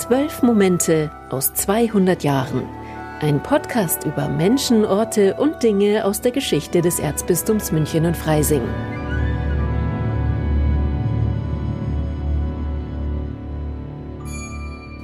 Zwölf Momente aus 200 Jahren. Ein Podcast über Menschen, Orte und Dinge aus der Geschichte des Erzbistums München und Freising.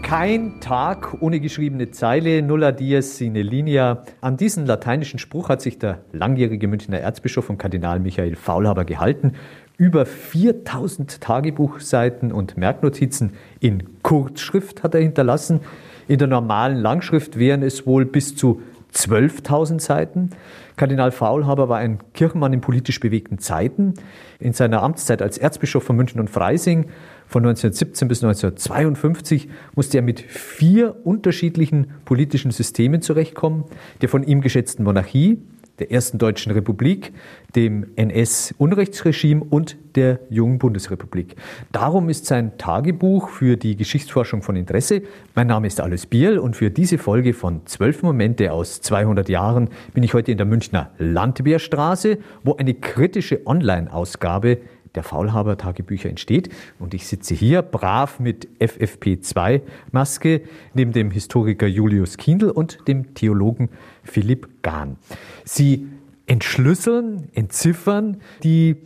Kein Tag ohne geschriebene Zeile, nulla dies sine linea. An diesen lateinischen Spruch hat sich der langjährige Münchner Erzbischof und Kardinal Michael Faulhaber gehalten. Über 4000 Tagebuchseiten und Merknotizen in Kurzschrift hat er hinterlassen. In der normalen Langschrift wären es wohl bis zu 12.000 Seiten. Kardinal Faulhaber war ein Kirchenmann in politisch bewegten Zeiten. In seiner Amtszeit als Erzbischof von München und Freising von 1917 bis 1952 musste er mit vier unterschiedlichen politischen Systemen zurechtkommen. Der von ihm geschätzten Monarchie, der ersten Deutschen Republik, dem NS-Unrechtsregime und der jungen Bundesrepublik. Darum ist sein Tagebuch für die Geschichtsforschung von Interesse. Mein Name ist Alois Biel und für diese Folge von Zwölf Momente aus 200 Jahren bin ich heute in der Münchner Landwehrstraße, wo eine kritische Online-Ausgabe der Faulhaber-Tagebücher entsteht. Und ich sitze hier brav mit FFP2-Maske neben dem Historiker Julius Kindl und dem Theologen Philipp Gahn. Sie entschlüsseln, entziffern die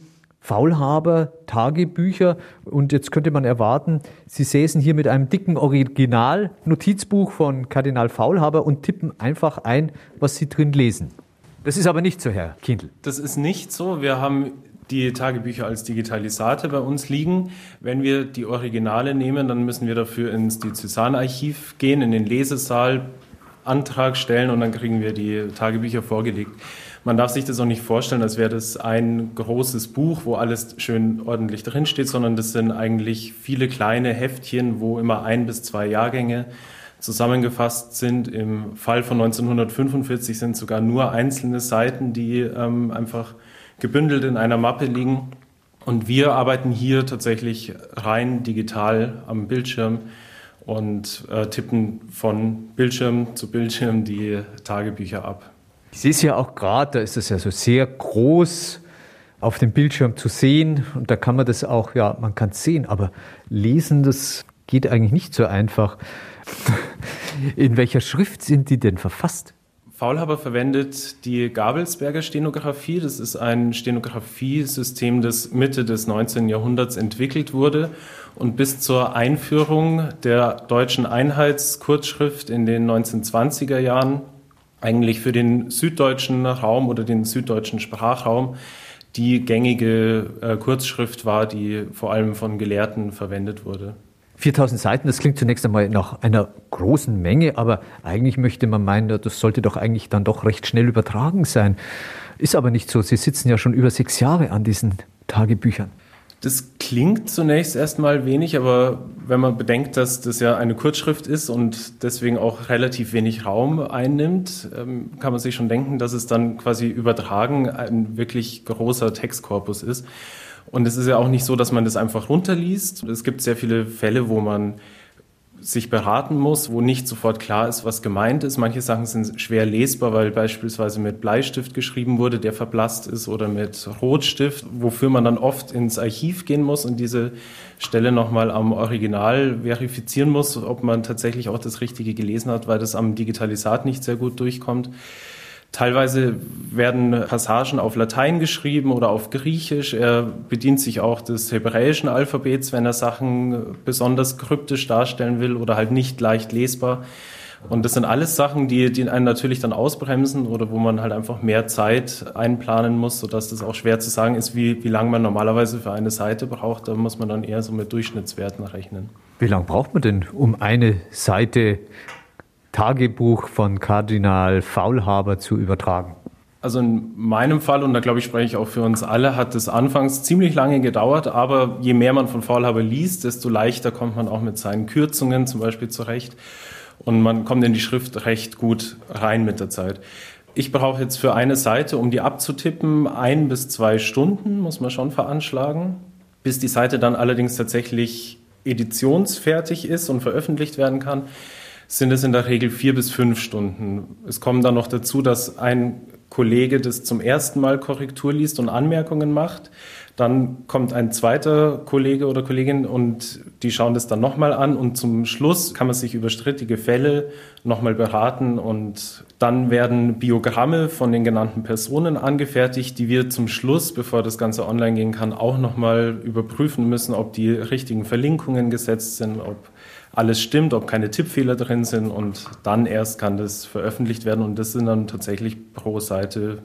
Faulhaber-Tagebücher. Und jetzt könnte man erwarten, Sie säßen hier mit einem dicken Original-Notizbuch von Kardinal Faulhaber und tippen einfach ein, was Sie drin lesen. Das ist aber nicht so, Herr Kindl. Das ist nicht so. Wir haben die Tagebücher als Digitalisate bei uns liegen. Wenn wir die Originale nehmen, dann müssen wir dafür ins Diözesanarchiv gehen, in den Lesesaal, Antrag stellen und dann kriegen wir die Tagebücher vorgelegt. Man darf sich das auch nicht vorstellen, als wäre das ein großes Buch, wo alles schön ordentlich drinsteht, sondern das sind eigentlich viele kleine Heftchen, wo immer ein bis zwei Jahrgänge zusammengefasst sind. Im Fall von 1945 sind sogar nur einzelne Seiten, die ähm, einfach gebündelt in einer Mappe liegen. Und wir arbeiten hier tatsächlich rein digital am Bildschirm und äh, tippen von Bildschirm zu Bildschirm die Tagebücher ab. Ich sehe es ja auch gerade, da ist es ja so sehr groß auf dem Bildschirm zu sehen und da kann man das auch, ja, man kann es sehen, aber lesen, das geht eigentlich nicht so einfach. In welcher Schrift sind die denn verfasst? Faulhaber verwendet die Gabelsberger Stenografie. Das ist ein Stenografiesystem, das Mitte des 19. Jahrhunderts entwickelt wurde und bis zur Einführung der deutschen Einheitskurzschrift in den 1920er Jahren eigentlich für den süddeutschen Raum oder den süddeutschen Sprachraum die gängige äh, Kurzschrift war, die vor allem von Gelehrten verwendet wurde. 4000 Seiten, das klingt zunächst einmal nach einer großen Menge, aber eigentlich möchte man meinen, das sollte doch eigentlich dann doch recht schnell übertragen sein. Ist aber nicht so. Sie sitzen ja schon über sechs Jahre an diesen Tagebüchern. Das klingt zunächst erstmal wenig, aber wenn man bedenkt, dass das ja eine Kurzschrift ist und deswegen auch relativ wenig Raum einnimmt, ähm, kann man sich schon denken, dass es dann quasi übertragen ein wirklich großer Textkorpus ist. Und es ist ja auch nicht so, dass man das einfach runterliest. Es gibt sehr viele Fälle, wo man sich beraten muss, wo nicht sofort klar ist, was gemeint ist. Manche Sachen sind schwer lesbar, weil beispielsweise mit Bleistift geschrieben wurde, der verblasst ist, oder mit Rotstift, wofür man dann oft ins Archiv gehen muss und diese Stelle nochmal am Original verifizieren muss, ob man tatsächlich auch das Richtige gelesen hat, weil das am Digitalisat nicht sehr gut durchkommt. Teilweise werden Passagen auf Latein geschrieben oder auf Griechisch. Er bedient sich auch des hebräischen Alphabets, wenn er Sachen besonders kryptisch darstellen will oder halt nicht leicht lesbar. Und das sind alles Sachen, die, die einen natürlich dann ausbremsen oder wo man halt einfach mehr Zeit einplanen muss, sodass das auch schwer zu sagen ist, wie, wie lange man normalerweise für eine Seite braucht. Da muss man dann eher so mit Durchschnittswerten rechnen. Wie lange braucht man denn, um eine Seite Tagebuch von Kardinal Faulhaber zu übertragen? Also in meinem Fall, und da glaube ich, spreche ich auch für uns alle, hat es anfangs ziemlich lange gedauert, aber je mehr man von Faulhaber liest, desto leichter kommt man auch mit seinen Kürzungen zum Beispiel zurecht. Und man kommt in die Schrift recht gut rein mit der Zeit. Ich brauche jetzt für eine Seite, um die abzutippen, ein bis zwei Stunden, muss man schon veranschlagen, bis die Seite dann allerdings tatsächlich editionsfertig ist und veröffentlicht werden kann sind es in der Regel vier bis fünf Stunden. Es kommt dann noch dazu, dass ein Kollege das zum ersten Mal Korrektur liest und Anmerkungen macht. Dann kommt ein zweiter Kollege oder Kollegin und die schauen das dann nochmal an und zum Schluss kann man sich über strittige Fälle nochmal beraten und dann werden Biogramme von den genannten Personen angefertigt, die wir zum Schluss, bevor das Ganze online gehen kann, auch nochmal überprüfen müssen, ob die richtigen Verlinkungen gesetzt sind, ob alles stimmt, ob keine Tippfehler drin sind und dann erst kann das veröffentlicht werden und das sind dann tatsächlich pro Seite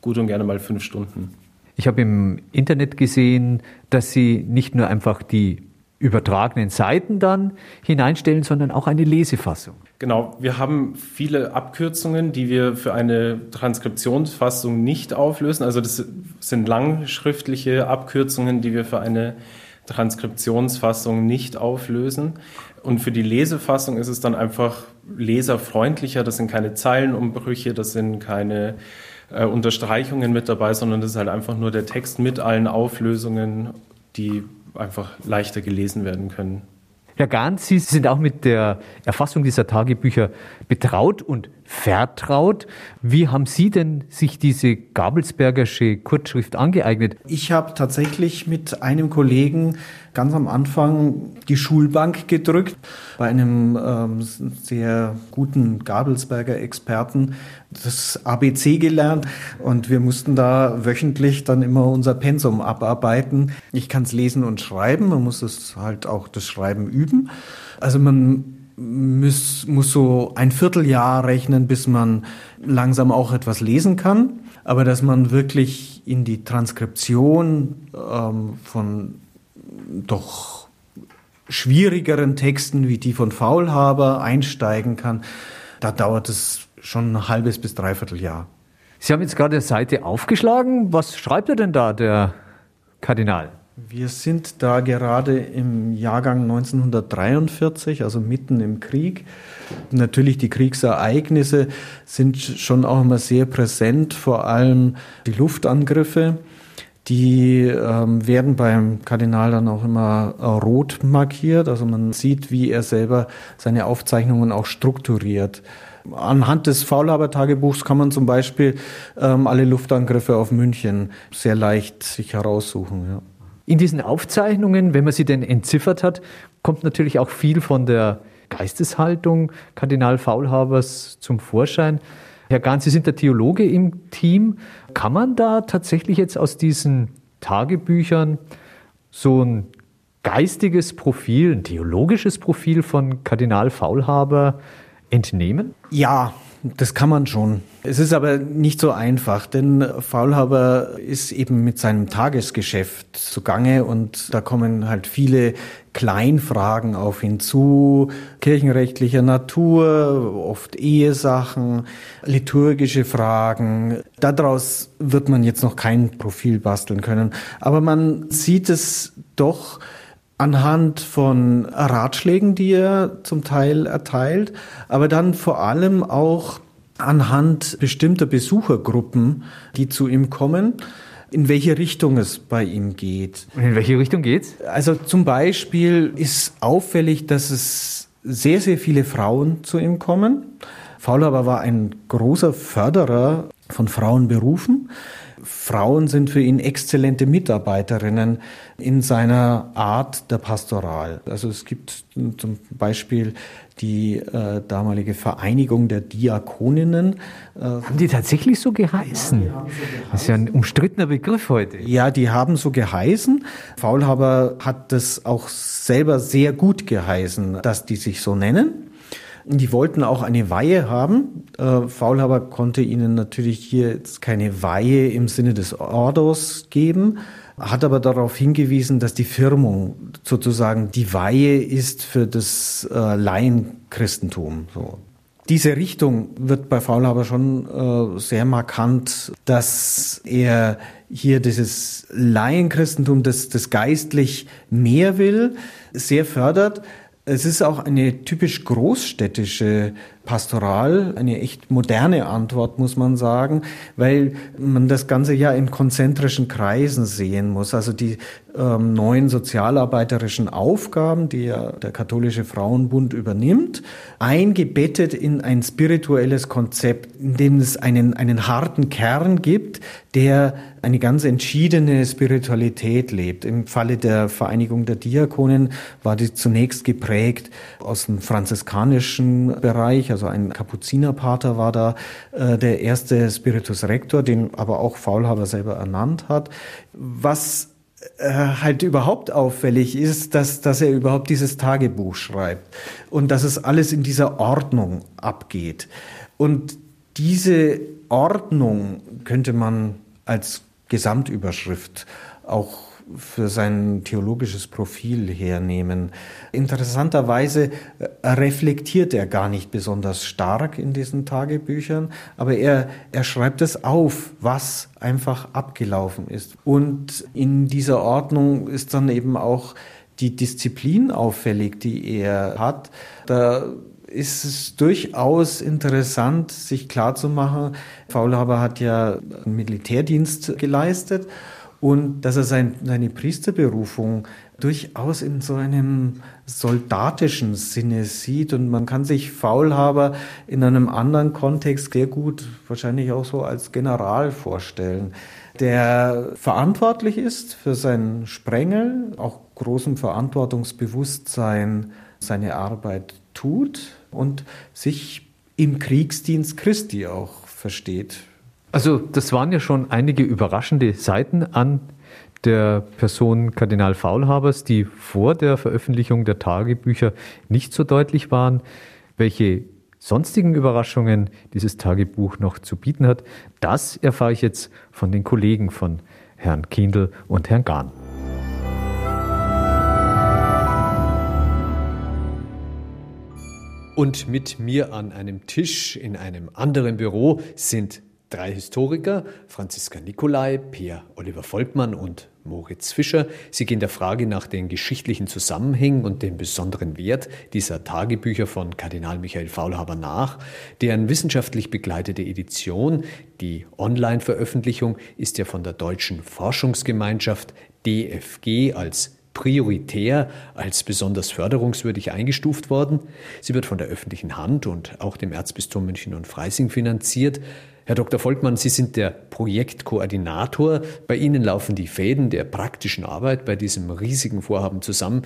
gut und gerne mal fünf Stunden. Ich habe im Internet gesehen, dass Sie nicht nur einfach die übertragenen Seiten dann hineinstellen, sondern auch eine Lesefassung. Genau, wir haben viele Abkürzungen, die wir für eine Transkriptionsfassung nicht auflösen. Also das sind langschriftliche Abkürzungen, die wir für eine Transkriptionsfassung nicht auflösen. Und für die Lesefassung ist es dann einfach leserfreundlicher. Das sind keine Zeilenumbrüche, das sind keine äh, Unterstreichungen mit dabei, sondern das ist halt einfach nur der Text mit allen Auflösungen, die einfach leichter gelesen werden können. Herr Gahn, Sie sind auch mit der Erfassung dieser Tagebücher betraut und vertraut. Wie haben Sie denn sich diese Gabelsbergersche Kurzschrift angeeignet? Ich habe tatsächlich mit einem Kollegen ganz am Anfang die Schulbank gedrückt bei einem ähm, sehr guten Gabelsberger Experten das ABC gelernt und wir mussten da wöchentlich dann immer unser Pensum abarbeiten. Ich kann es lesen und schreiben, man muss es halt auch das Schreiben üben. Also man muss, muss so ein Vierteljahr rechnen, bis man langsam auch etwas lesen kann. Aber dass man wirklich in die Transkription ähm, von doch schwierigeren Texten wie die von Faulhaber einsteigen kann, da dauert es schon ein halbes bis dreiviertel Jahr. Sie haben jetzt gerade eine Seite aufgeschlagen. Was schreibt er denn da, der Kardinal? Wir sind da gerade im Jahrgang 1943, also mitten im Krieg. Natürlich die Kriegsereignisse sind schon auch immer sehr präsent, vor allem die Luftangriffe. Die ähm, werden beim Kardinal dann auch immer äh, rot markiert. Also man sieht, wie er selber seine Aufzeichnungen auch strukturiert. Anhand des Faulhaber-Tagebuchs kann man zum Beispiel ähm, alle Luftangriffe auf München sehr leicht sich heraussuchen. Ja. In diesen Aufzeichnungen, wenn man sie denn entziffert hat, kommt natürlich auch viel von der Geisteshaltung Kardinal Faulhabers zum Vorschein. Herr Gahn, Sie sind der Theologe im Team. Kann man da tatsächlich jetzt aus diesen Tagebüchern so ein geistiges Profil, ein theologisches Profil von Kardinal Faulhaber entnehmen? Ja, das kann man schon. Es ist aber nicht so einfach, denn Faulhaber ist eben mit seinem Tagesgeschäft zugange und da kommen halt viele Kleinfragen auf ihn zu, kirchenrechtlicher Natur, oft Ehesachen, liturgische Fragen. Daraus wird man jetzt noch kein Profil basteln können, aber man sieht es doch, anhand von Ratschlägen, die er zum Teil erteilt, aber dann vor allem auch anhand bestimmter Besuchergruppen, die zu ihm kommen, in welche Richtung es bei ihm geht. Und in welche Richtung geht's? Also zum Beispiel ist auffällig, dass es sehr, sehr viele Frauen zu ihm kommen. Faulhaber war ein großer Förderer von Frauenberufen. Frauen sind für ihn exzellente Mitarbeiterinnen in seiner Art der Pastoral. Also es gibt zum Beispiel die äh, damalige Vereinigung der Diakoninnen. Äh, haben die tatsächlich so geheißen? Ja, so geheißen? Das ist ja ein umstrittener Begriff heute. Ja, die haben so geheißen. Faulhaber hat das auch selber sehr gut geheißen, dass die sich so nennen. Die wollten auch eine Weihe haben. Äh, Faulhaber konnte ihnen natürlich hier jetzt keine Weihe im Sinne des Ordos geben, hat aber darauf hingewiesen, dass die Firmung sozusagen die Weihe ist für das äh, Laienchristentum. So. Diese Richtung wird bei Faulhaber schon äh, sehr markant, dass er hier dieses Laienchristentum, das, das geistlich mehr will, sehr fördert. Es ist auch eine typisch großstädtische Pastoral, eine echt moderne Antwort, muss man sagen, weil man das Ganze ja in konzentrischen Kreisen sehen muss. Also die, ähm, neuen sozialarbeiterischen Aufgaben, die ja der katholische Frauenbund übernimmt, eingebettet in ein spirituelles Konzept, in dem es einen, einen harten Kern gibt, der eine ganz entschiedene Spiritualität lebt. Im Falle der Vereinigung der Diakonen war die zunächst geprägt aus dem franziskanischen Bereich, also ein Kapuzinerpater war da äh, der erste Spiritus Rector, den aber auch Faulhaber selber ernannt hat. Was äh, halt überhaupt auffällig ist, dass, dass er überhaupt dieses Tagebuch schreibt und dass es alles in dieser Ordnung abgeht. Und diese Ordnung könnte man als Gesamtüberschrift auch für sein theologisches Profil hernehmen. Interessanterweise äh, reflektiert er gar nicht besonders stark in diesen Tagebüchern, aber er, er schreibt es auf, was einfach abgelaufen ist. Und in dieser Ordnung ist dann eben auch die Disziplin auffällig, die er hat. Da ist es durchaus interessant, sich klarzumachen, Faulhaber hat ja Militärdienst geleistet und dass er sein, seine Priesterberufung durchaus in so einem soldatischen Sinne sieht und man kann sich Faulhaber in einem anderen Kontext sehr gut wahrscheinlich auch so als General vorstellen, der verantwortlich ist für seinen Sprengel, auch großem Verantwortungsbewusstsein seine Arbeit tut und sich im Kriegsdienst Christi auch versteht. Also das waren ja schon einige überraschende Seiten an der Person Kardinal Faulhabers, die vor der Veröffentlichung der Tagebücher nicht so deutlich waren. Welche sonstigen Überraschungen dieses Tagebuch noch zu bieten hat, das erfahre ich jetzt von den Kollegen von Herrn Kindl und Herrn Gahn. Und mit mir an einem Tisch in einem anderen Büro sind Drei Historiker, Franziska Nicolai, Peer Oliver Volkmann und Moritz Fischer. Sie gehen der Frage nach den geschichtlichen Zusammenhängen und dem besonderen Wert dieser Tagebücher von Kardinal Michael Faulhaber nach. Deren wissenschaftlich begleitete Edition, die Online-Veröffentlichung, ist ja von der Deutschen Forschungsgemeinschaft DFG als prioritär als besonders förderungswürdig eingestuft worden. Sie wird von der öffentlichen Hand und auch dem Erzbistum München und Freising finanziert. Herr Dr. Volkmann, Sie sind der Projektkoordinator. Bei Ihnen laufen die Fäden der praktischen Arbeit bei diesem riesigen Vorhaben zusammen.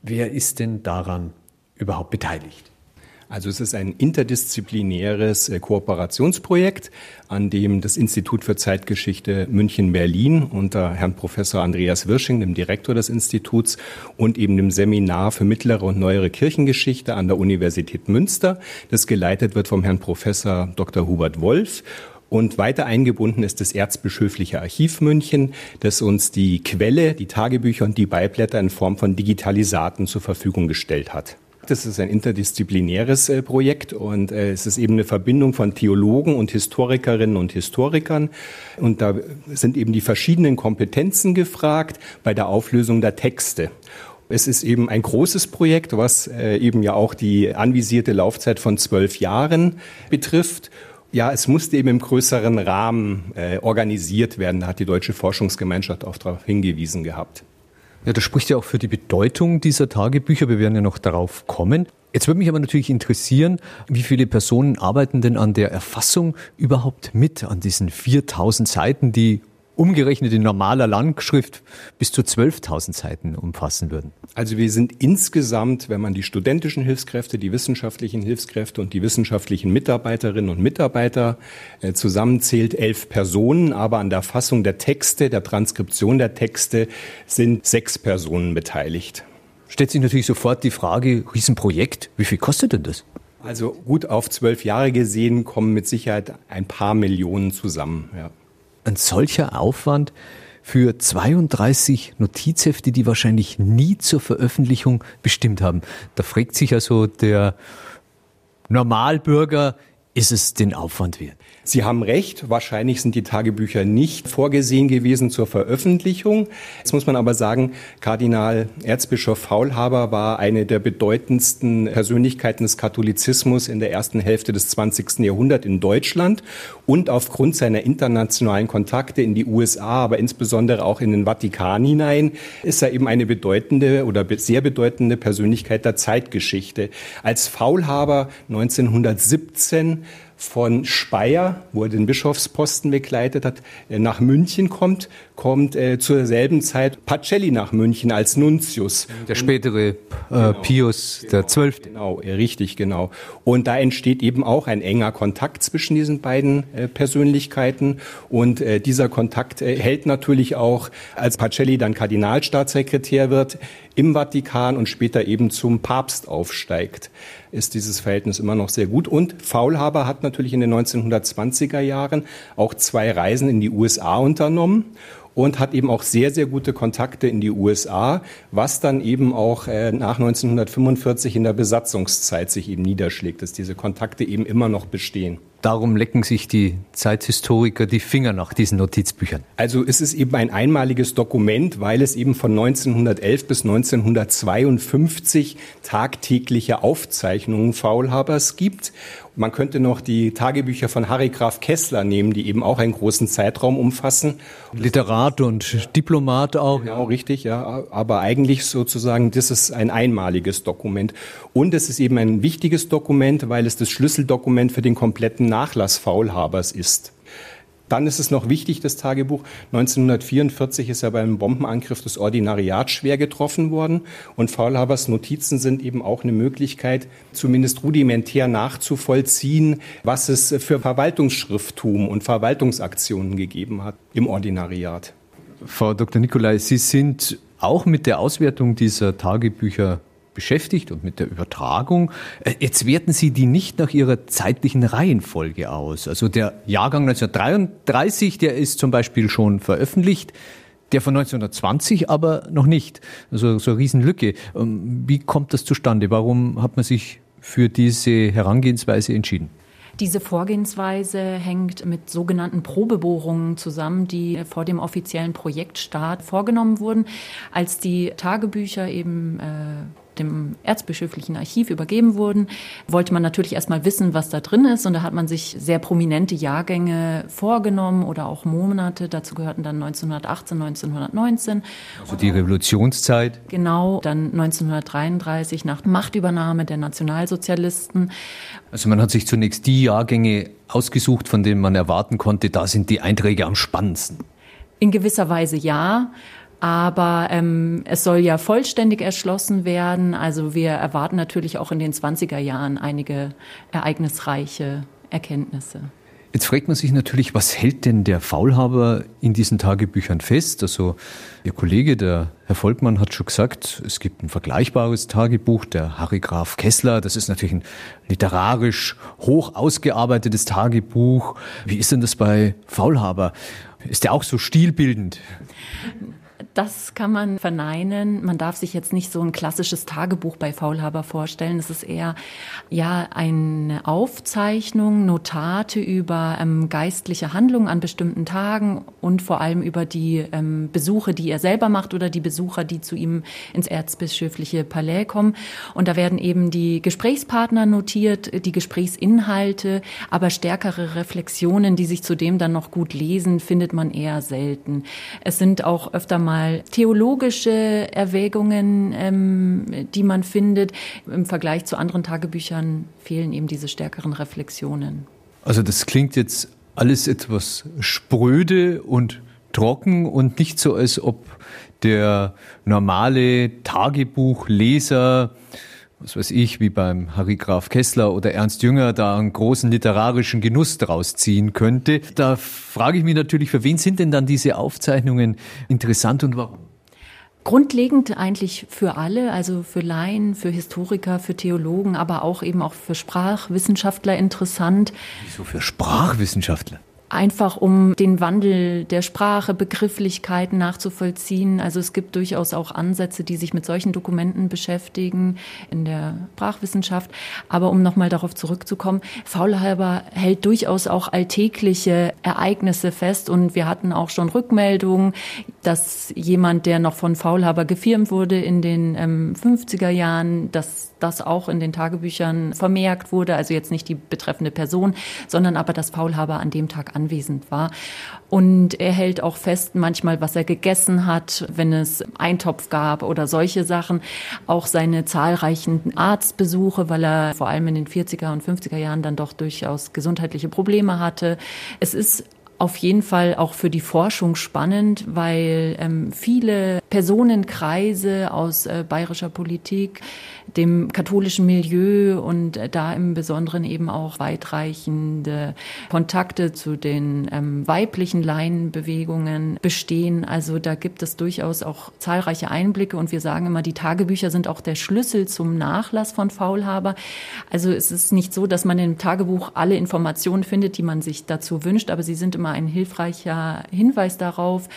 Wer ist denn daran überhaupt beteiligt? Also es ist ein interdisziplinäres äh, Kooperationsprojekt, an dem das Institut für Zeitgeschichte München-Berlin unter Herrn Professor Andreas Wirsching, dem Direktor des Instituts, und eben dem Seminar für mittlere und neuere Kirchengeschichte an der Universität Münster, das geleitet wird vom Herrn Professor Dr. Hubert Wolf. Und weiter eingebunden ist das Erzbischöfliche Archiv München, das uns die Quelle, die Tagebücher und die Beiblätter in Form von Digitalisaten zur Verfügung gestellt hat. Das ist ein interdisziplinäres äh, Projekt und äh, es ist eben eine Verbindung von Theologen und Historikerinnen und Historikern. Und da sind eben die verschiedenen Kompetenzen gefragt bei der Auflösung der Texte. Es ist eben ein großes Projekt, was äh, eben ja auch die anvisierte Laufzeit von zwölf Jahren betrifft. Ja, es musste eben im größeren Rahmen äh, organisiert werden. Da hat die Deutsche Forschungsgemeinschaft auch darauf hingewiesen gehabt. Ja, das spricht ja auch für die Bedeutung dieser Tagebücher. Wir werden ja noch darauf kommen. Jetzt würde mich aber natürlich interessieren, wie viele Personen arbeiten denn an der Erfassung überhaupt mit, an diesen 4000 Seiten, die umgerechnet in normaler Langschrift bis zu 12.000 Seiten umfassen würden? Also wir sind insgesamt, wenn man die studentischen Hilfskräfte, die wissenschaftlichen Hilfskräfte und die wissenschaftlichen Mitarbeiterinnen und Mitarbeiter äh, zusammenzählt, elf Personen, aber an der Fassung der Texte, der Transkription der Texte sind sechs Personen beteiligt. Stellt sich natürlich sofort die Frage, Riesenprojekt, wie viel kostet denn das? Also gut auf zwölf Jahre gesehen kommen mit Sicherheit ein paar Millionen zusammen. Ja ein solcher Aufwand für 32 Notizhefte, die wahrscheinlich nie zur Veröffentlichung bestimmt haben. Da fragt sich also der Normalbürger, ist es den Aufwand wert? Sie haben recht, wahrscheinlich sind die Tagebücher nicht vorgesehen gewesen zur Veröffentlichung. Jetzt muss man aber sagen, Kardinal Erzbischof Faulhaber war eine der bedeutendsten Persönlichkeiten des Katholizismus in der ersten Hälfte des 20. Jahrhunderts in Deutschland und aufgrund seiner internationalen Kontakte in die USA, aber insbesondere auch in den Vatikan hinein, ist er eben eine bedeutende oder sehr bedeutende Persönlichkeit der Zeitgeschichte. Als Faulhaber 1917 von Speyer, wo er den Bischofsposten begleitet hat, äh, nach München kommt, kommt äh, zur selben Zeit Pacelli nach München als Nuntius. Der spätere äh, genau, Pius genau, der Zwölfte. Genau, richtig, genau. Und da entsteht eben auch ein enger Kontakt zwischen diesen beiden äh, Persönlichkeiten. Und äh, dieser Kontakt äh, hält natürlich auch, als Pacelli dann Kardinalstaatssekretär wird, im Vatikan und später eben zum Papst aufsteigt, ist dieses Verhältnis immer noch sehr gut. Und Faulhaber hat natürlich in den 1920er Jahren auch zwei Reisen in die USA unternommen und hat eben auch sehr, sehr gute Kontakte in die USA, was dann eben auch äh, nach 1945 in der Besatzungszeit sich eben niederschlägt, dass diese Kontakte eben immer noch bestehen. Darum lecken sich die Zeithistoriker die Finger nach diesen Notizbüchern. Also es ist eben ein einmaliges Dokument, weil es eben von 1911 bis 1952 tagtägliche Aufzeichnungen Faulhabers gibt man könnte noch die Tagebücher von Harry Graf Kessler nehmen, die eben auch einen großen Zeitraum umfassen. Literat und Diplomat auch. Genau, richtig, ja. Aber eigentlich sozusagen, das ist ein einmaliges Dokument. Und es ist eben ein wichtiges Dokument, weil es das Schlüsseldokument für den kompletten Nachlass Faulhabers ist. Dann ist es noch wichtig, das Tagebuch. 1944 ist ja beim Bombenangriff das Ordinariat schwer getroffen worden. Und Faulhabers Notizen sind eben auch eine Möglichkeit, zumindest rudimentär nachzuvollziehen, was es für Verwaltungsschrifttum und Verwaltungsaktionen gegeben hat im Ordinariat. Frau Dr. Nikolai, Sie sind auch mit der Auswertung dieser Tagebücher beschäftigt und mit der Übertragung. Äh, jetzt werten Sie die nicht nach ihrer zeitlichen Reihenfolge aus. Also der Jahrgang 1933, der ist zum Beispiel schon veröffentlicht. Der von 1920 aber noch nicht. Also so eine Riesenlücke. Ähm, wie kommt das zustande? Warum hat man sich für diese Herangehensweise entschieden? Diese Vorgehensweise hängt mit sogenannten Probebohrungen zusammen, die vor dem offiziellen Projektstart vorgenommen wurden, als die Tagebücher eben äh, dem erzbischöflichen Archiv übergeben wurden, wollte man natürlich erstmal wissen, was da drin ist. Und da hat man sich sehr prominente Jahrgänge vorgenommen oder auch Monate. Dazu gehörten dann 1918, 1919. Also die Revolutionszeit. Genau, dann 1933 nach Machtübernahme der Nationalsozialisten. Also man hat sich zunächst die Jahrgänge ausgesucht, von denen man erwarten konnte, da sind die Einträge am spannendsten. In gewisser Weise ja. Aber ähm, es soll ja vollständig erschlossen werden. Also wir erwarten natürlich auch in den 20er Jahren einige ereignisreiche Erkenntnisse. Jetzt fragt man sich natürlich, was hält denn der Faulhaber in diesen Tagebüchern fest? Also Ihr Kollege, der Herr Volkmann, hat schon gesagt, es gibt ein vergleichbares Tagebuch, der Harry Graf Kessler. Das ist natürlich ein literarisch hoch ausgearbeitetes Tagebuch. Wie ist denn das bei Faulhaber? Ist der auch so stilbildend? Das kann man verneinen. Man darf sich jetzt nicht so ein klassisches Tagebuch bei Faulhaber vorstellen. Es ist eher ja eine Aufzeichnung, Notate über ähm, geistliche Handlungen an bestimmten Tagen und vor allem über die ähm, Besuche, die er selber macht oder die Besucher, die zu ihm ins erzbischöfliche Palais kommen. Und da werden eben die Gesprächspartner notiert, die Gesprächsinhalte, aber stärkere Reflexionen, die sich zudem dann noch gut lesen, findet man eher selten. Es sind auch öfter mal mal theologische Erwägungen, ähm, die man findet. Im Vergleich zu anderen Tagebüchern fehlen eben diese stärkeren Reflexionen. Also das klingt jetzt alles etwas spröde und trocken und nicht so, als ob der normale Tagebuchleser was weiß ich, wie beim Harry Graf Kessler oder Ernst Jünger da einen großen literarischen Genuss draus ziehen könnte. Da frage ich mich natürlich, für wen sind denn dann diese Aufzeichnungen interessant und warum? Grundlegend eigentlich für alle, also für Laien, für Historiker, für Theologen, aber auch eben auch für Sprachwissenschaftler interessant. Wieso für Sprachwissenschaftler? Einfach um den Wandel der Sprache, Begrifflichkeiten nachzuvollziehen. Also es gibt durchaus auch Ansätze, die sich mit solchen Dokumenten beschäftigen in der Sprachwissenschaft. Aber um nochmal darauf zurückzukommen, Faulhalber hält durchaus auch alltägliche Ereignisse fest und wir hatten auch schon Rückmeldungen, dass jemand, der noch von Faulhaber gefirmt wurde in den ähm, 50er Jahren, dass das auch in den Tagebüchern vermerkt wurde, also jetzt nicht die betreffende Person, sondern aber, dass Faulhaber an dem Tag anwesend war. Und er hält auch fest, manchmal, was er gegessen hat, wenn es Eintopf gab oder solche Sachen. Auch seine zahlreichen Arztbesuche, weil er vor allem in den 40er und 50er Jahren dann doch durchaus gesundheitliche Probleme hatte. Es ist auf jeden Fall auch für die Forschung spannend, weil ähm, viele Personenkreise aus äh, bayerischer Politik dem katholischen Milieu und da im Besonderen eben auch weitreichende Kontakte zu den ähm, weiblichen Laienbewegungen bestehen. Also da gibt es durchaus auch zahlreiche Einblicke und wir sagen immer, die Tagebücher sind auch der Schlüssel zum Nachlass von Faulhaber. Also es ist nicht so, dass man im Tagebuch alle Informationen findet, die man sich dazu wünscht, aber sie sind immer ein hilfreicher Hinweis darauf,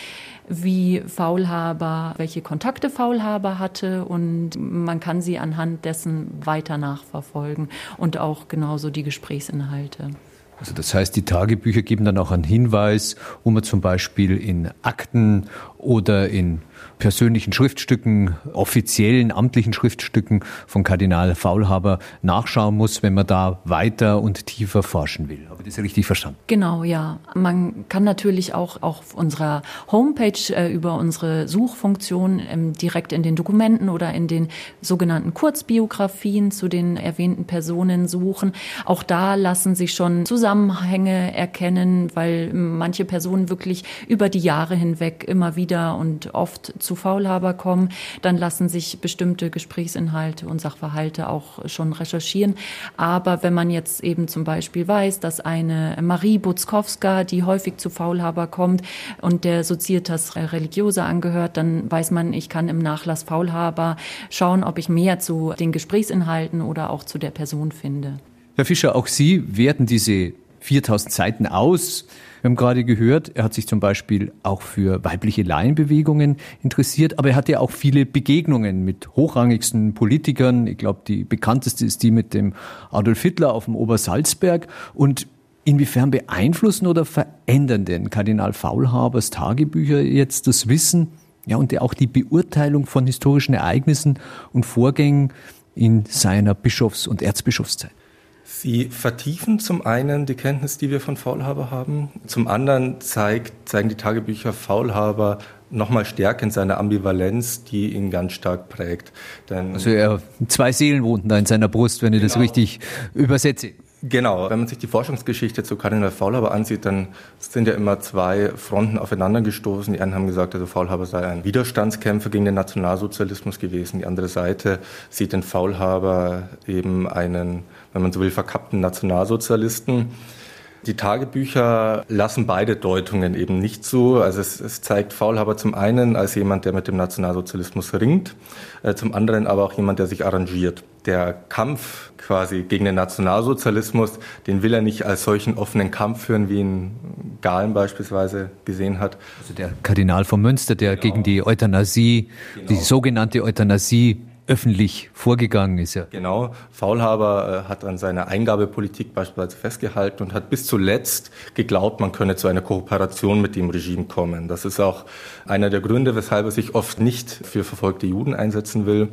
wie Faulhaber, welche Kontakte Faulhaber hatte und man kann sie anhand dessen weiter nachverfolgen und auch genauso die Gesprächsinhalte. Also das heißt, die Tagebücher geben dann auch einen Hinweis, wo man zum Beispiel in Akten oder in persönlichen Schriftstücken, offiziellen amtlichen Schriftstücken von Kardinal Faulhaber nachschauen muss, wenn man da weiter und tiefer forschen will. Habe ich das richtig verstanden? Genau, ja. Man kann natürlich auch auf unserer Homepage äh, über unsere Suchfunktion ähm, direkt in den Dokumenten oder in den sogenannten Kurzbiografien zu den erwähnten Personen suchen. Auch da lassen sich schon Zusammenhänge erkennen, weil manche Personen wirklich über die Jahre hinweg immer wieder und oft zu Faulhaber kommen, dann lassen sich bestimmte Gesprächsinhalte und Sachverhalte auch schon recherchieren. Aber wenn man jetzt eben zum Beispiel weiß, dass eine Marie Butzkowska, die häufig zu Faulhaber kommt und der Societas Religiosa angehört, dann weiß man, ich kann im Nachlass Faulhaber schauen, ob ich mehr zu den Gesprächsinhalten oder auch zu der Person finde. Herr Fischer, auch Sie werten diese 4000 Seiten aus. Wir haben gerade gehört, er hat sich zum Beispiel auch für weibliche Laienbewegungen interessiert, aber er hatte auch viele Begegnungen mit hochrangigsten Politikern. Ich glaube, die bekannteste ist die mit dem Adolf Hitler auf dem Obersalzberg. Und inwiefern beeinflussen oder verändern denn Kardinal Faulhabers Tagebücher jetzt das Wissen ja, und auch die Beurteilung von historischen Ereignissen und Vorgängen in seiner Bischofs- und Erzbischofszeit? Sie vertiefen zum einen die Kenntnis, die wir von Faulhaber haben. Zum anderen zeigt, zeigen die Tagebücher Faulhaber nochmal stärker in seiner Ambivalenz, die ihn ganz stark prägt. Denn also er, zwei Seelen wohnten da in seiner Brust, wenn ich genau. das richtig übersetze. Genau, wenn man sich die Forschungsgeschichte zu Kardinal Faulhaber ansieht, dann sind ja immer zwei Fronten aufeinander gestoßen. Die einen haben gesagt, also Faulhaber sei ein Widerstandskämpfer gegen den Nationalsozialismus gewesen. Die andere Seite sieht den Faulhaber eben einen, wenn man so will, verkappten Nationalsozialisten. Die Tagebücher lassen beide Deutungen eben nicht zu. Also es, es, zeigt Faulhaber zum einen als jemand, der mit dem Nationalsozialismus ringt, äh, zum anderen aber auch jemand, der sich arrangiert. Der Kampf quasi gegen den Nationalsozialismus, den will er nicht als solchen offenen Kampf führen, wie ihn Galen beispielsweise gesehen hat. Also der Kardinal von Münster, der genau. gegen die Euthanasie, genau. die sogenannte Euthanasie öffentlich vorgegangen ist. Ja. Genau. Faulhaber äh, hat an seiner Eingabepolitik beispielsweise festgehalten und hat bis zuletzt geglaubt, man könne zu einer Kooperation mit dem Regime kommen. Das ist auch einer der Gründe, weshalb er sich oft nicht für verfolgte Juden einsetzen will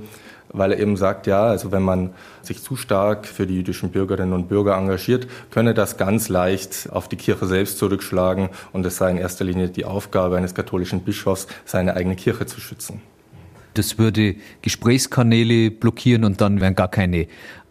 weil er eben sagt, ja, also wenn man sich zu stark für die jüdischen Bürgerinnen und Bürger engagiert, könne das ganz leicht auf die Kirche selbst zurückschlagen und es sei in erster Linie die Aufgabe eines katholischen Bischofs, seine eigene Kirche zu schützen. Das würde Gesprächskanäle blockieren und dann wären gar keine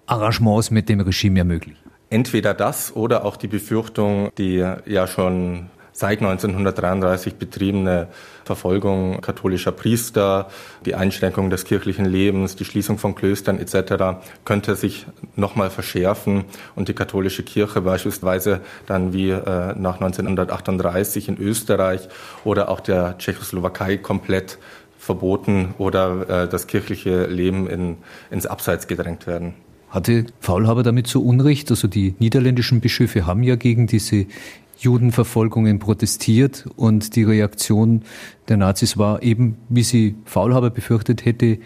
Arrangements mit dem Regime mehr möglich. Entweder das oder auch die Befürchtung, die ja schon seit 1933 betriebene Verfolgung katholischer Priester, die Einschränkung des kirchlichen Lebens, die Schließung von Klöstern etc. könnte sich nochmal verschärfen und die katholische Kirche beispielsweise dann wie äh, nach 1938 in Österreich oder auch der Tschechoslowakei komplett verboten oder äh, das kirchliche Leben in, ins Abseits gedrängt werden. Hatte Faulhaber damit so Unrecht? Also die niederländischen Bischöfe haben ja gegen diese Judenverfolgungen protestiert und die Reaktion der Nazis war eben, wie sie Faulhaber befürchtet hätte,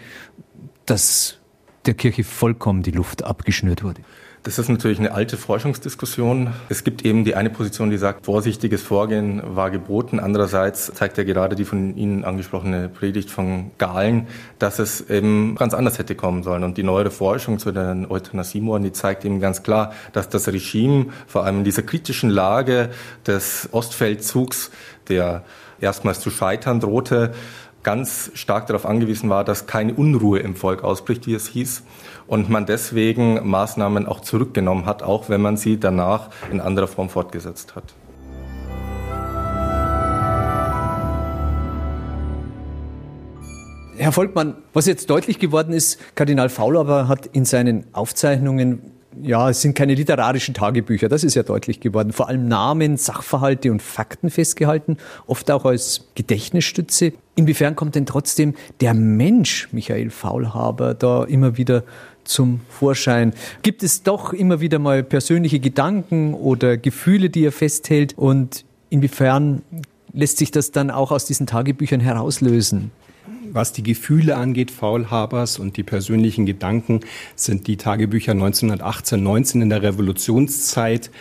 dass der Kirche vollkommen die Luft abgeschnürt wurde. Das ist natürlich eine alte Forschungsdiskussion. Es gibt eben die eine Position, die sagt, vorsichtiges Vorgehen war geboten. Andererseits zeigt ja gerade die von Ihnen angesprochene Predigt von Galen, dass es eben ganz anders hätte kommen sollen. Und die neuere Forschung zu den Euthanasiemorden, die zeigt eben ganz klar, dass das Regime vor allem in dieser kritischen Lage des Ostfeldzugs, der erstmals zu scheitern drohte, ganz stark darauf angewiesen war, dass keine Unruhe im Volk ausbricht, wie es hieß, und man deswegen Maßnahmen auch zurückgenommen hat, auch wenn man sie danach in anderer Form fortgesetzt hat. Herr Volkmann, was jetzt deutlich geworden ist, Kardinal Faulhaber hat in seinen Aufzeichnungen ja, es sind keine literarischen Tagebücher, das ist ja deutlich geworden. Vor allem Namen, Sachverhalte und Fakten festgehalten, oft auch als Gedächtnisstütze. Inwiefern kommt denn trotzdem der Mensch Michael Faulhaber da immer wieder zum Vorschein? Gibt es doch immer wieder mal persönliche Gedanken oder Gefühle, die er festhält? Und inwiefern lässt sich das dann auch aus diesen Tagebüchern herauslösen? Was die Gefühle angeht, Faulhabers und die persönlichen Gedanken, sind die Tagebücher 1918, 19 in der Revolutionszeit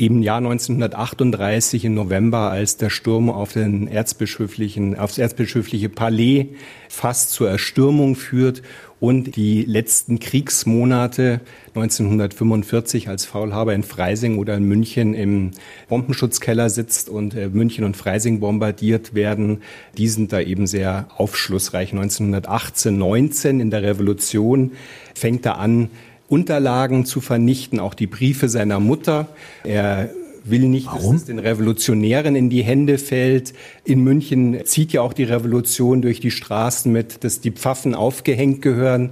im Jahr 1938 im November, als der Sturm auf den erzbischöflichen, aufs erzbischöfliche Palais fast zur Erstürmung führt und die letzten Kriegsmonate 1945, als Faulhaber in Freising oder in München im Bombenschutzkeller sitzt und äh, München und Freising bombardiert werden, die sind da eben sehr aufschlussreich. 1918, 19 in der Revolution fängt er an, Unterlagen zu vernichten, auch die Briefe seiner Mutter. Er will nicht, Warum? dass es den Revolutionären in die Hände fällt. In München zieht ja auch die Revolution durch die Straßen mit, dass die Pfaffen aufgehängt gehören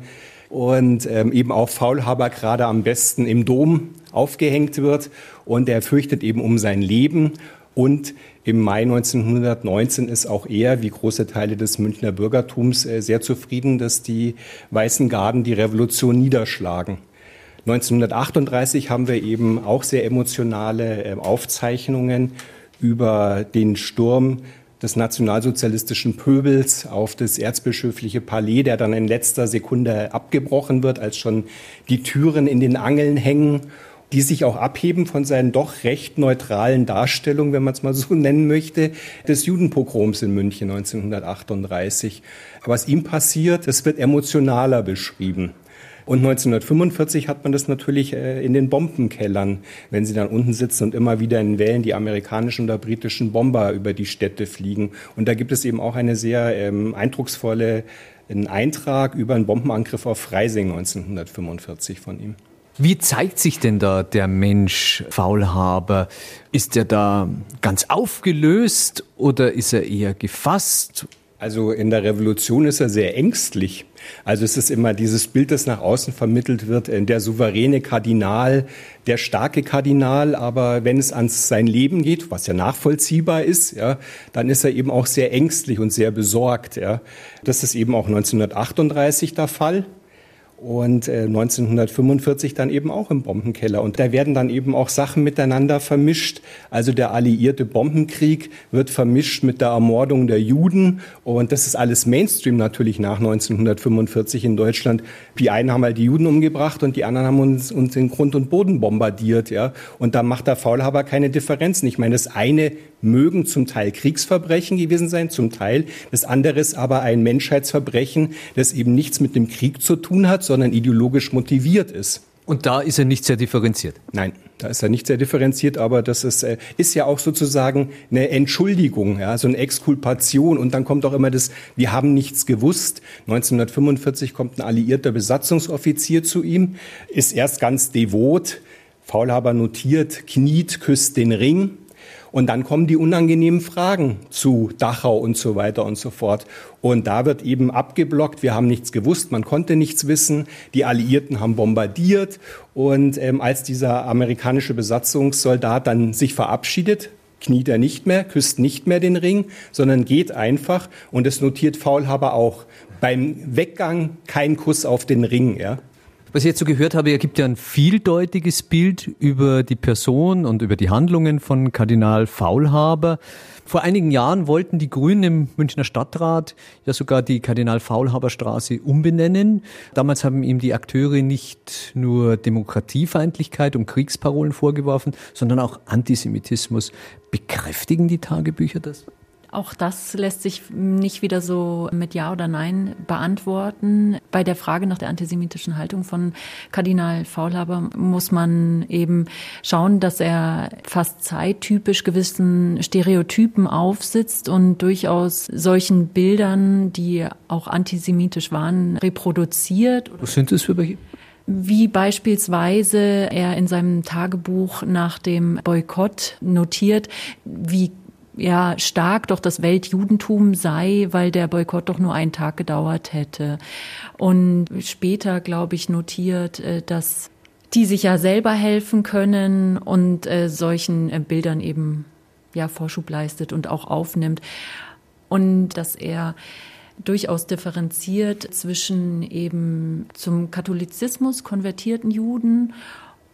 und ähm, eben auch Faulhaber gerade am besten im Dom aufgehängt wird. Und er fürchtet eben um sein Leben. Und im Mai 1919 ist auch er, wie große Teile des Münchner Bürgertums, äh, sehr zufrieden, dass die Weißen Garden die Revolution niederschlagen. 1938 haben wir eben auch sehr emotionale äh, Aufzeichnungen über den Sturm des nationalsozialistischen Pöbels auf das erzbischöfliche Palais, der dann in letzter Sekunde abgebrochen wird, als schon die Türen in den Angeln hängen, die sich auch abheben von seinen doch recht neutralen Darstellungen, wenn man es mal so nennen möchte, des Judenpogroms in München 1938. Was ihm passiert, das wird emotionaler beschrieben. Und 1945 hat man das natürlich äh, in den Bombenkellern, wenn sie dann unten sitzen und immer wieder in Wellen die amerikanischen oder britischen Bomber über die Städte fliegen. Und da gibt es eben auch eine sehr ähm, eindrucksvolle einen Eintrag über einen Bombenangriff auf Freising 1945 von ihm. Wie zeigt sich denn da der Mensch Faulhaber? Ist er da ganz aufgelöst oder ist er eher gefasst? Also in der Revolution ist er sehr ängstlich. Also es ist immer dieses Bild, das nach außen vermittelt wird, äh, der souveräne Kardinal, der starke Kardinal, aber wenn es ans sein Leben geht, was ja nachvollziehbar ist, ja, dann ist er eben auch sehr ängstlich und sehr besorgt. Ja. Das ist eben auch 1938 der Fall und äh, 1945 dann eben auch im Bombenkeller. Und da werden dann eben auch Sachen miteinander vermischt. Also der alliierte Bombenkrieg wird vermischt mit der Ermordung der Juden. Und das ist alles Mainstream natürlich nach 1945 in Deutschland. Die einen haben halt die Juden umgebracht und die anderen haben uns, uns in Grund und Boden bombardiert. Ja? Und da macht der Faulhaber keine Differenzen. Ich meine, das eine mögen zum Teil Kriegsverbrechen gewesen sein, zum Teil. Das andere ist aber ein Menschheitsverbrechen, das eben nichts mit dem Krieg zu tun hat, sondern ideologisch motiviert ist. Und da ist er nicht sehr differenziert? Nein, da ist er nicht sehr differenziert, aber das ist, äh, ist ja auch sozusagen eine Entschuldigung, ja, so eine Exkulpation. Und dann kommt auch immer das, wir haben nichts gewusst. 1945 kommt ein alliierter Besatzungsoffizier zu ihm, ist erst ganz devot, Faulhaber notiert, kniet, küsst den Ring. Und dann kommen die unangenehmen Fragen zu Dachau und so weiter und so fort. Und da wird eben abgeblockt, wir haben nichts gewusst, man konnte nichts wissen, die Alliierten haben bombardiert. Und ähm, als dieser amerikanische Besatzungssoldat dann sich verabschiedet, kniet er nicht mehr, küsst nicht mehr den Ring, sondern geht einfach und es notiert Faulhaber auch. Beim Weggang kein Kuss auf den Ring. Ja? Was ich jetzt so gehört habe, er gibt ja ein vieldeutiges Bild über die Person und über die Handlungen von Kardinal Faulhaber. Vor einigen Jahren wollten die Grünen im Münchner Stadtrat ja sogar die Kardinal Faulhaber Straße umbenennen. Damals haben ihm die Akteure nicht nur Demokratiefeindlichkeit und Kriegsparolen vorgeworfen, sondern auch Antisemitismus. Bekräftigen die Tagebücher das? Auch das lässt sich nicht wieder so mit Ja oder Nein beantworten. Bei der Frage nach der antisemitischen Haltung von Kardinal Faulhaber muss man eben schauen, dass er fast zeittypisch gewissen Stereotypen aufsitzt und durchaus solchen Bildern, die auch antisemitisch waren, reproduziert. Was sind das für welche? wie beispielsweise er in seinem Tagebuch nach dem Boykott notiert, wie ja stark doch das Weltjudentum sei, weil der Boykott doch nur einen Tag gedauert hätte. Und später, glaube ich, notiert, äh, dass die sich ja selber helfen können und äh, solchen äh, Bildern eben ja Vorschub leistet und auch aufnimmt. Und dass er durchaus differenziert zwischen eben zum Katholizismus konvertierten Juden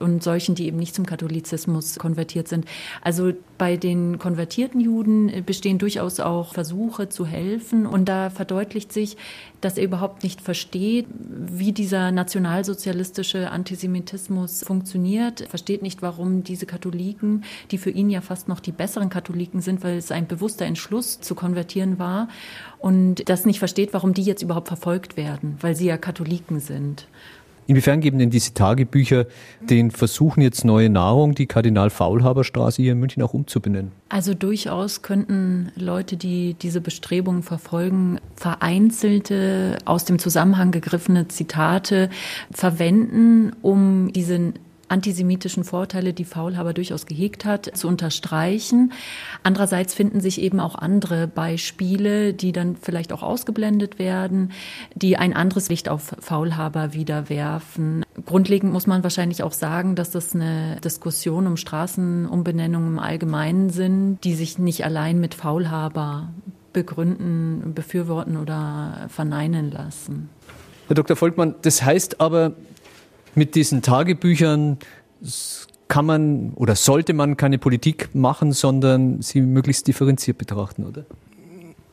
und solchen, die eben nicht zum Katholizismus konvertiert sind. Also bei den konvertierten Juden äh, bestehen durchaus auch Versuche zu helfen und da verdeutlicht sich, dass er überhaupt nicht versteht, wie dieser nationalsozialistische Antisemitismus funktioniert, versteht nicht, warum diese Katholiken, die für ihn ja fast noch die besseren Katholiken sind, weil es ein bewusster Entschluss zu konvertieren war und das nicht versteht, warum die jetzt überhaupt verfolgt werden, weil sie ja Katholiken sind. Inwiefern geben denn diese Tagebücher den Versuchen jetzt neue Nahrung, die Kardinal-Faulhaber-Straße hier in München auch umzubenennen? Also durchaus könnten Leute, die diese Bestrebungen verfolgen, vereinzelte aus dem Zusammenhang gegriffene Zitate verwenden, um diesen antisemitischen Vorteile, die Faulhaber durchaus gehegt hat, zu unterstreichen. Andererseits finden sich eben auch andere Beispiele, die dann vielleicht auch ausgeblendet werden, die ein anderes Licht auf Faulhaber wieder werfen. Grundlegend muss man wahrscheinlich auch sagen, dass das eine Diskussion um Straßenumbenennungen im Allgemeinen sind, die sich nicht allein mit Faulhaber begründen, befürworten oder verneinen lassen. Herr Dr. Volkmann, das heißt aber, mit diesen Tagebüchern kann man oder sollte man keine Politik machen, sondern sie möglichst differenziert betrachten, oder?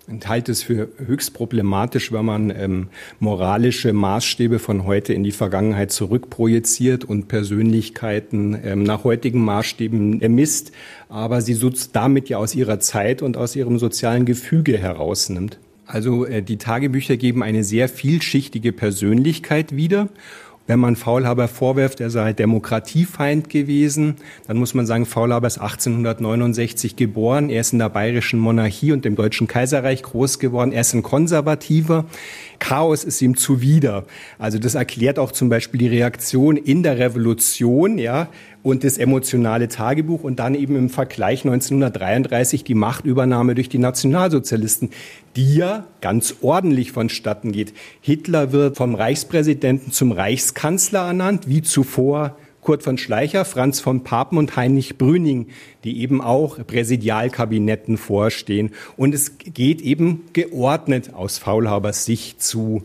Ich halte es für höchst problematisch, wenn man ähm, moralische Maßstäbe von heute in die Vergangenheit zurückprojiziert und Persönlichkeiten ähm, nach heutigen Maßstäben ermisst, aber sie damit ja aus ihrer Zeit und aus ihrem sozialen Gefüge herausnimmt. Also äh, die Tagebücher geben eine sehr vielschichtige Persönlichkeit wieder wenn man Faulhaber vorwirft, er sei Demokratiefeind gewesen, dann muss man sagen, Faulhaber ist 1869 geboren. Er ist in der bayerischen Monarchie und dem Deutschen Kaiserreich groß geworden. Er ist ein Konservativer. Chaos ist ihm zuwider. Also das erklärt auch zum Beispiel die Reaktion in der Revolution, ja, und das emotionale Tagebuch und dann eben im Vergleich 1933 die Machtübernahme durch die Nationalsozialisten, die ja ganz ordentlich vonstatten geht. Hitler wird vom Reichspräsidenten zum Reichskanzler ernannt, wie zuvor Kurt von Schleicher, Franz von Papen und Heinrich Brüning, die eben auch Präsidialkabinetten vorstehen. Und es geht eben geordnet aus Faulhabers Sicht zu.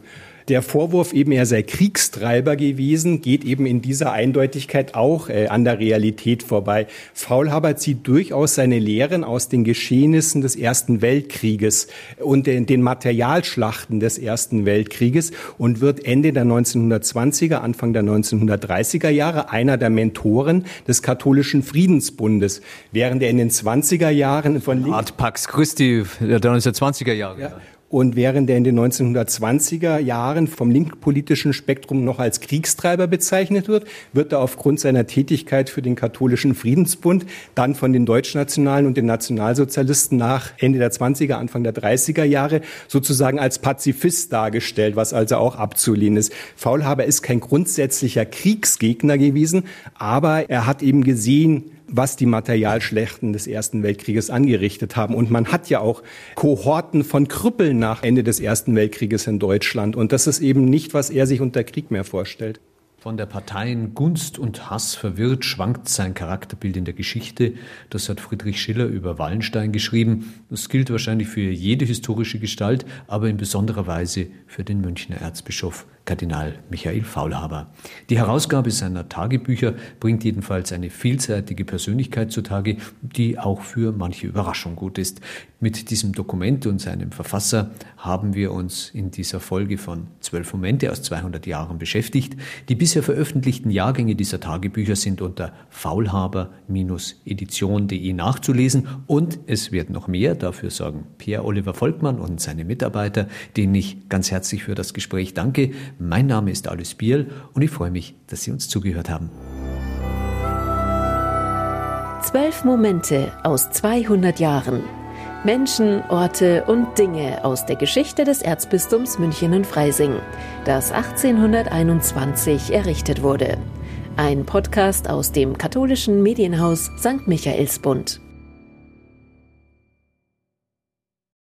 Der Vorwurf eben, er sei Kriegstreiber gewesen, geht eben in dieser Eindeutigkeit auch äh, an der Realität vorbei. Faulhaber zieht durchaus seine Lehren aus den Geschehnissen des Ersten Weltkrieges und den, den Materialschlachten des Ersten Weltkrieges und wird Ende der 1920er, Anfang der 1930er Jahre einer der Mentoren des katholischen Friedensbundes, während er in den 20er Jahren von Art Pax Christi der 1920er Jahre. Ja. Und während er in den 1920er Jahren vom linkpolitischen Spektrum noch als Kriegstreiber bezeichnet wird, wird er aufgrund seiner Tätigkeit für den katholischen Friedensbund dann von den Deutschnationalen und den Nationalsozialisten nach Ende der 20er, Anfang der 30er Jahre sozusagen als Pazifist dargestellt, was also auch abzulehnen ist. Faulhaber ist kein grundsätzlicher Kriegsgegner gewesen, aber er hat eben gesehen, was die Materialschlechten des Ersten Weltkrieges angerichtet haben. Und man hat ja auch Kohorten von Krüppeln nach Ende des Ersten Weltkrieges in Deutschland. Und das ist eben nicht, was er sich unter Krieg mehr vorstellt. Von der Parteien Gunst und Hass verwirrt schwankt sein Charakterbild in der Geschichte. Das hat Friedrich Schiller über Wallenstein geschrieben. Das gilt wahrscheinlich für jede historische Gestalt, aber in besonderer Weise für den Münchner Erzbischof Kardinal Michael Faulhaber. Die Herausgabe seiner Tagebücher bringt jedenfalls eine vielseitige Persönlichkeit zutage, die auch für manche Überraschung gut ist. Mit diesem Dokument und seinem Verfasser haben wir uns in dieser Folge von Zwölf Momente aus 200 Jahren beschäftigt. Die bisher veröffentlichten Jahrgänge dieser Tagebücher sind unter faulhaber-edition.de nachzulesen und es wird noch mehr, dafür sorgen Pierre Oliver Volkmann und seine Mitarbeiter, denen ich ganz herzlich für das Gespräch danke. Mein Name ist Alice Bierl und ich freue mich, dass Sie uns zugehört haben. Zwölf Momente aus 200 Jahren. Menschen, Orte und Dinge aus der Geschichte des Erzbistums München und Freising, das 1821 errichtet wurde. Ein Podcast aus dem katholischen Medienhaus St. Michaelsbund.